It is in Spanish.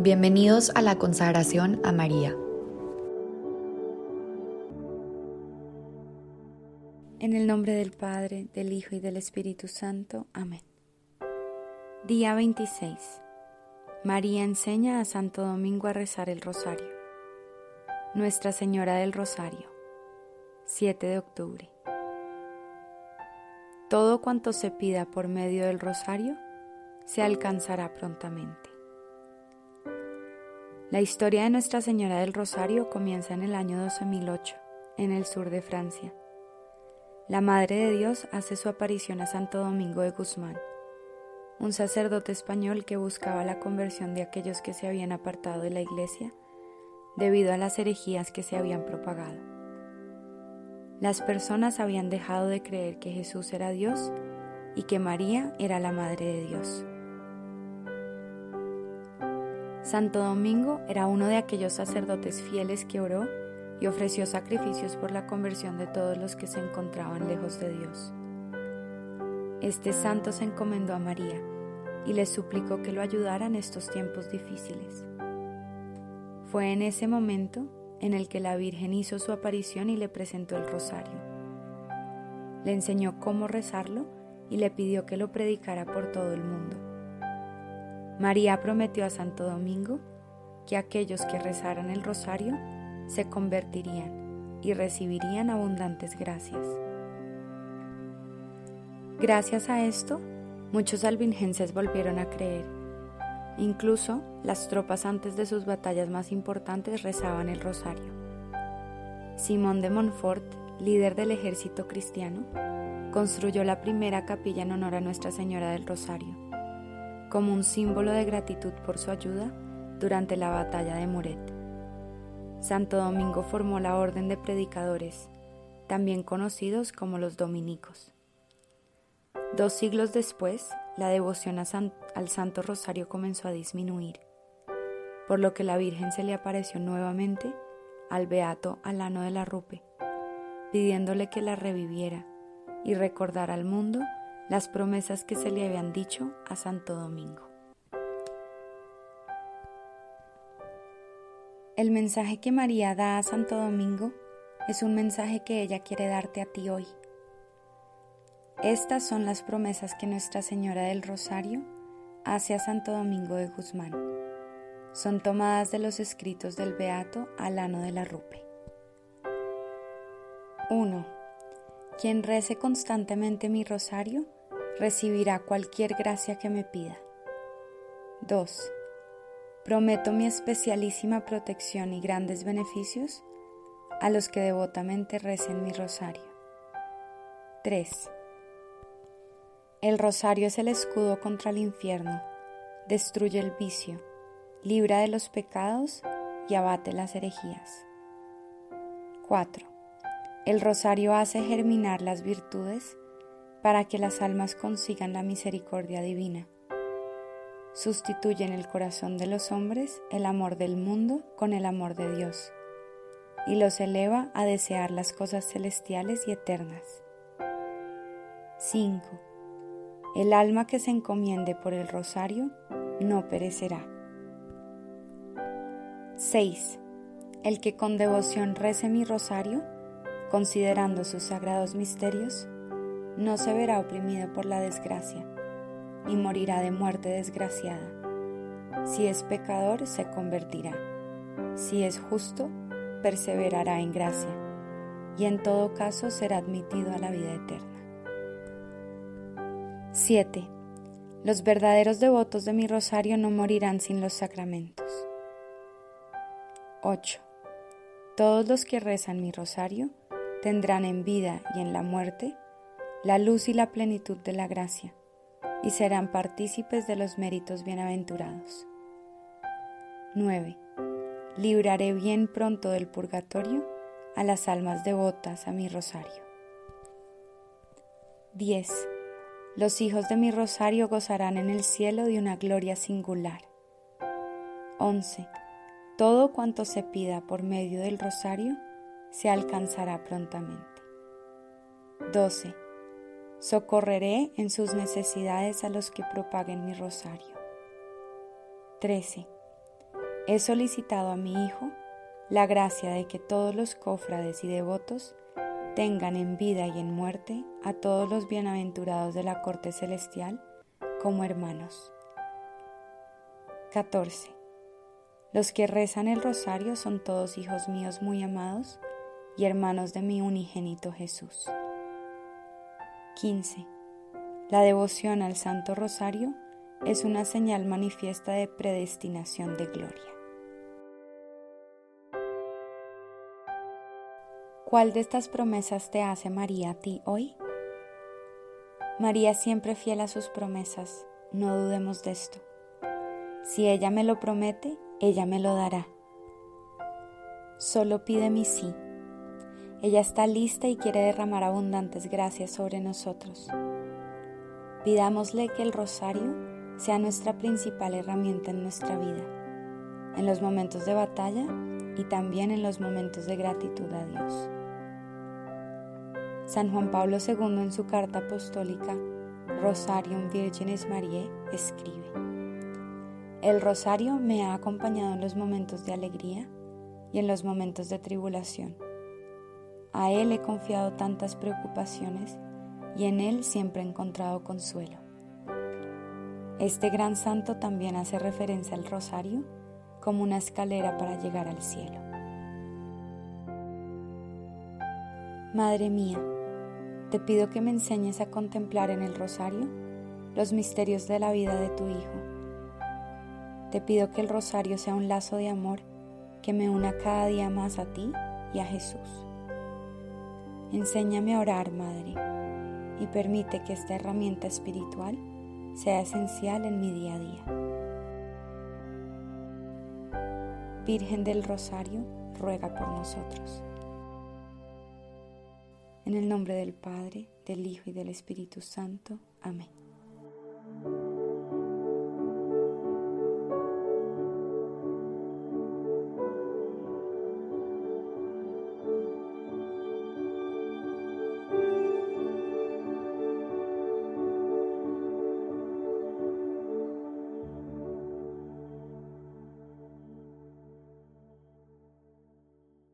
Bienvenidos a la consagración a María. En el nombre del Padre, del Hijo y del Espíritu Santo. Amén. Día 26. María enseña a Santo Domingo a rezar el rosario. Nuestra Señora del Rosario. 7 de octubre. Todo cuanto se pida por medio del rosario se alcanzará prontamente. La historia de Nuestra Señora del Rosario comienza en el año 12008, en el sur de Francia. La Madre de Dios hace su aparición a Santo Domingo de Guzmán, un sacerdote español que buscaba la conversión de aquellos que se habían apartado de la Iglesia debido a las herejías que se habían propagado. Las personas habían dejado de creer que Jesús era Dios y que María era la Madre de Dios. Santo Domingo era uno de aquellos sacerdotes fieles que oró y ofreció sacrificios por la conversión de todos los que se encontraban lejos de Dios. Este santo se encomendó a María y le suplicó que lo ayudara en estos tiempos difíciles. Fue en ese momento en el que la Virgen hizo su aparición y le presentó el rosario. Le enseñó cómo rezarlo y le pidió que lo predicara por todo el mundo. María prometió a Santo Domingo que aquellos que rezaran el rosario se convertirían y recibirían abundantes gracias. Gracias a esto, muchos albingenses volvieron a creer. Incluso las tropas antes de sus batallas más importantes rezaban el rosario. Simón de Montfort, líder del ejército cristiano, construyó la primera capilla en honor a Nuestra Señora del Rosario como un símbolo de gratitud por su ayuda durante la batalla de Muret. Santo Domingo formó la Orden de Predicadores, también conocidos como los dominicos. Dos siglos después, la devoción al Santo Rosario comenzó a disminuir, por lo que la Virgen se le apareció nuevamente al beato Alano de la Rupe, pidiéndole que la reviviera y recordara al mundo las promesas que se le habían dicho a Santo Domingo. El mensaje que María da a Santo Domingo es un mensaje que ella quiere darte a ti hoy. Estas son las promesas que Nuestra Señora del Rosario hace a Santo Domingo de Guzmán. Son tomadas de los escritos del Beato Alano de la Rupe. 1. Quien rece constantemente mi rosario recibirá cualquier gracia que me pida. 2. Prometo mi especialísima protección y grandes beneficios a los que devotamente recen mi rosario. 3. El rosario es el escudo contra el infierno, destruye el vicio, libra de los pecados y abate las herejías. 4. El rosario hace germinar las virtudes para que las almas consigan la misericordia divina. Sustituye en el corazón de los hombres el amor del mundo con el amor de Dios y los eleva a desear las cosas celestiales y eternas. 5. El alma que se encomiende por el rosario no perecerá. 6. El que con devoción rece mi rosario, considerando sus sagrados misterios, no se verá oprimido por la desgracia, ni morirá de muerte desgraciada. Si es pecador, se convertirá. Si es justo, perseverará en gracia, y en todo caso será admitido a la vida eterna. 7. Los verdaderos devotos de mi rosario no morirán sin los sacramentos. 8. Todos los que rezan mi rosario tendrán en vida y en la muerte la luz y la plenitud de la gracia, y serán partícipes de los méritos bienaventurados. 9. Libraré bien pronto del purgatorio a las almas devotas a mi rosario. 10. Los hijos de mi rosario gozarán en el cielo de una gloria singular. 11. Todo cuanto se pida por medio del rosario se alcanzará prontamente. 12 Socorreré en sus necesidades a los que propaguen mi rosario. 13. he solicitado a mi Hijo la gracia de que todos los cofrades y devotos tengan en vida y en muerte a todos los bienaventurados de la corte celestial como hermanos. 14. Los que rezan el rosario son todos hijos míos muy amados y hermanos de mi unigénito Jesús. 15. La devoción al Santo Rosario es una señal manifiesta de predestinación de gloria. ¿Cuál de estas promesas te hace María a ti hoy? María siempre fiel a sus promesas, no dudemos de esto. Si ella me lo promete, ella me lo dará. Solo pide mi sí. Ella está lista y quiere derramar abundantes gracias sobre nosotros. Pidámosle que el rosario sea nuestra principal herramienta en nuestra vida, en los momentos de batalla y también en los momentos de gratitud a Dios. San Juan Pablo II en su carta apostólica Rosarium Virginis Mariae escribe, El rosario me ha acompañado en los momentos de alegría y en los momentos de tribulación. A él he confiado tantas preocupaciones y en él siempre he encontrado consuelo. Este gran santo también hace referencia al rosario como una escalera para llegar al cielo. Madre mía, te pido que me enseñes a contemplar en el rosario los misterios de la vida de tu Hijo. Te pido que el rosario sea un lazo de amor que me una cada día más a ti y a Jesús. Enséñame a orar, Madre, y permite que esta herramienta espiritual sea esencial en mi día a día. Virgen del Rosario, ruega por nosotros. En el nombre del Padre, del Hijo y del Espíritu Santo. Amén.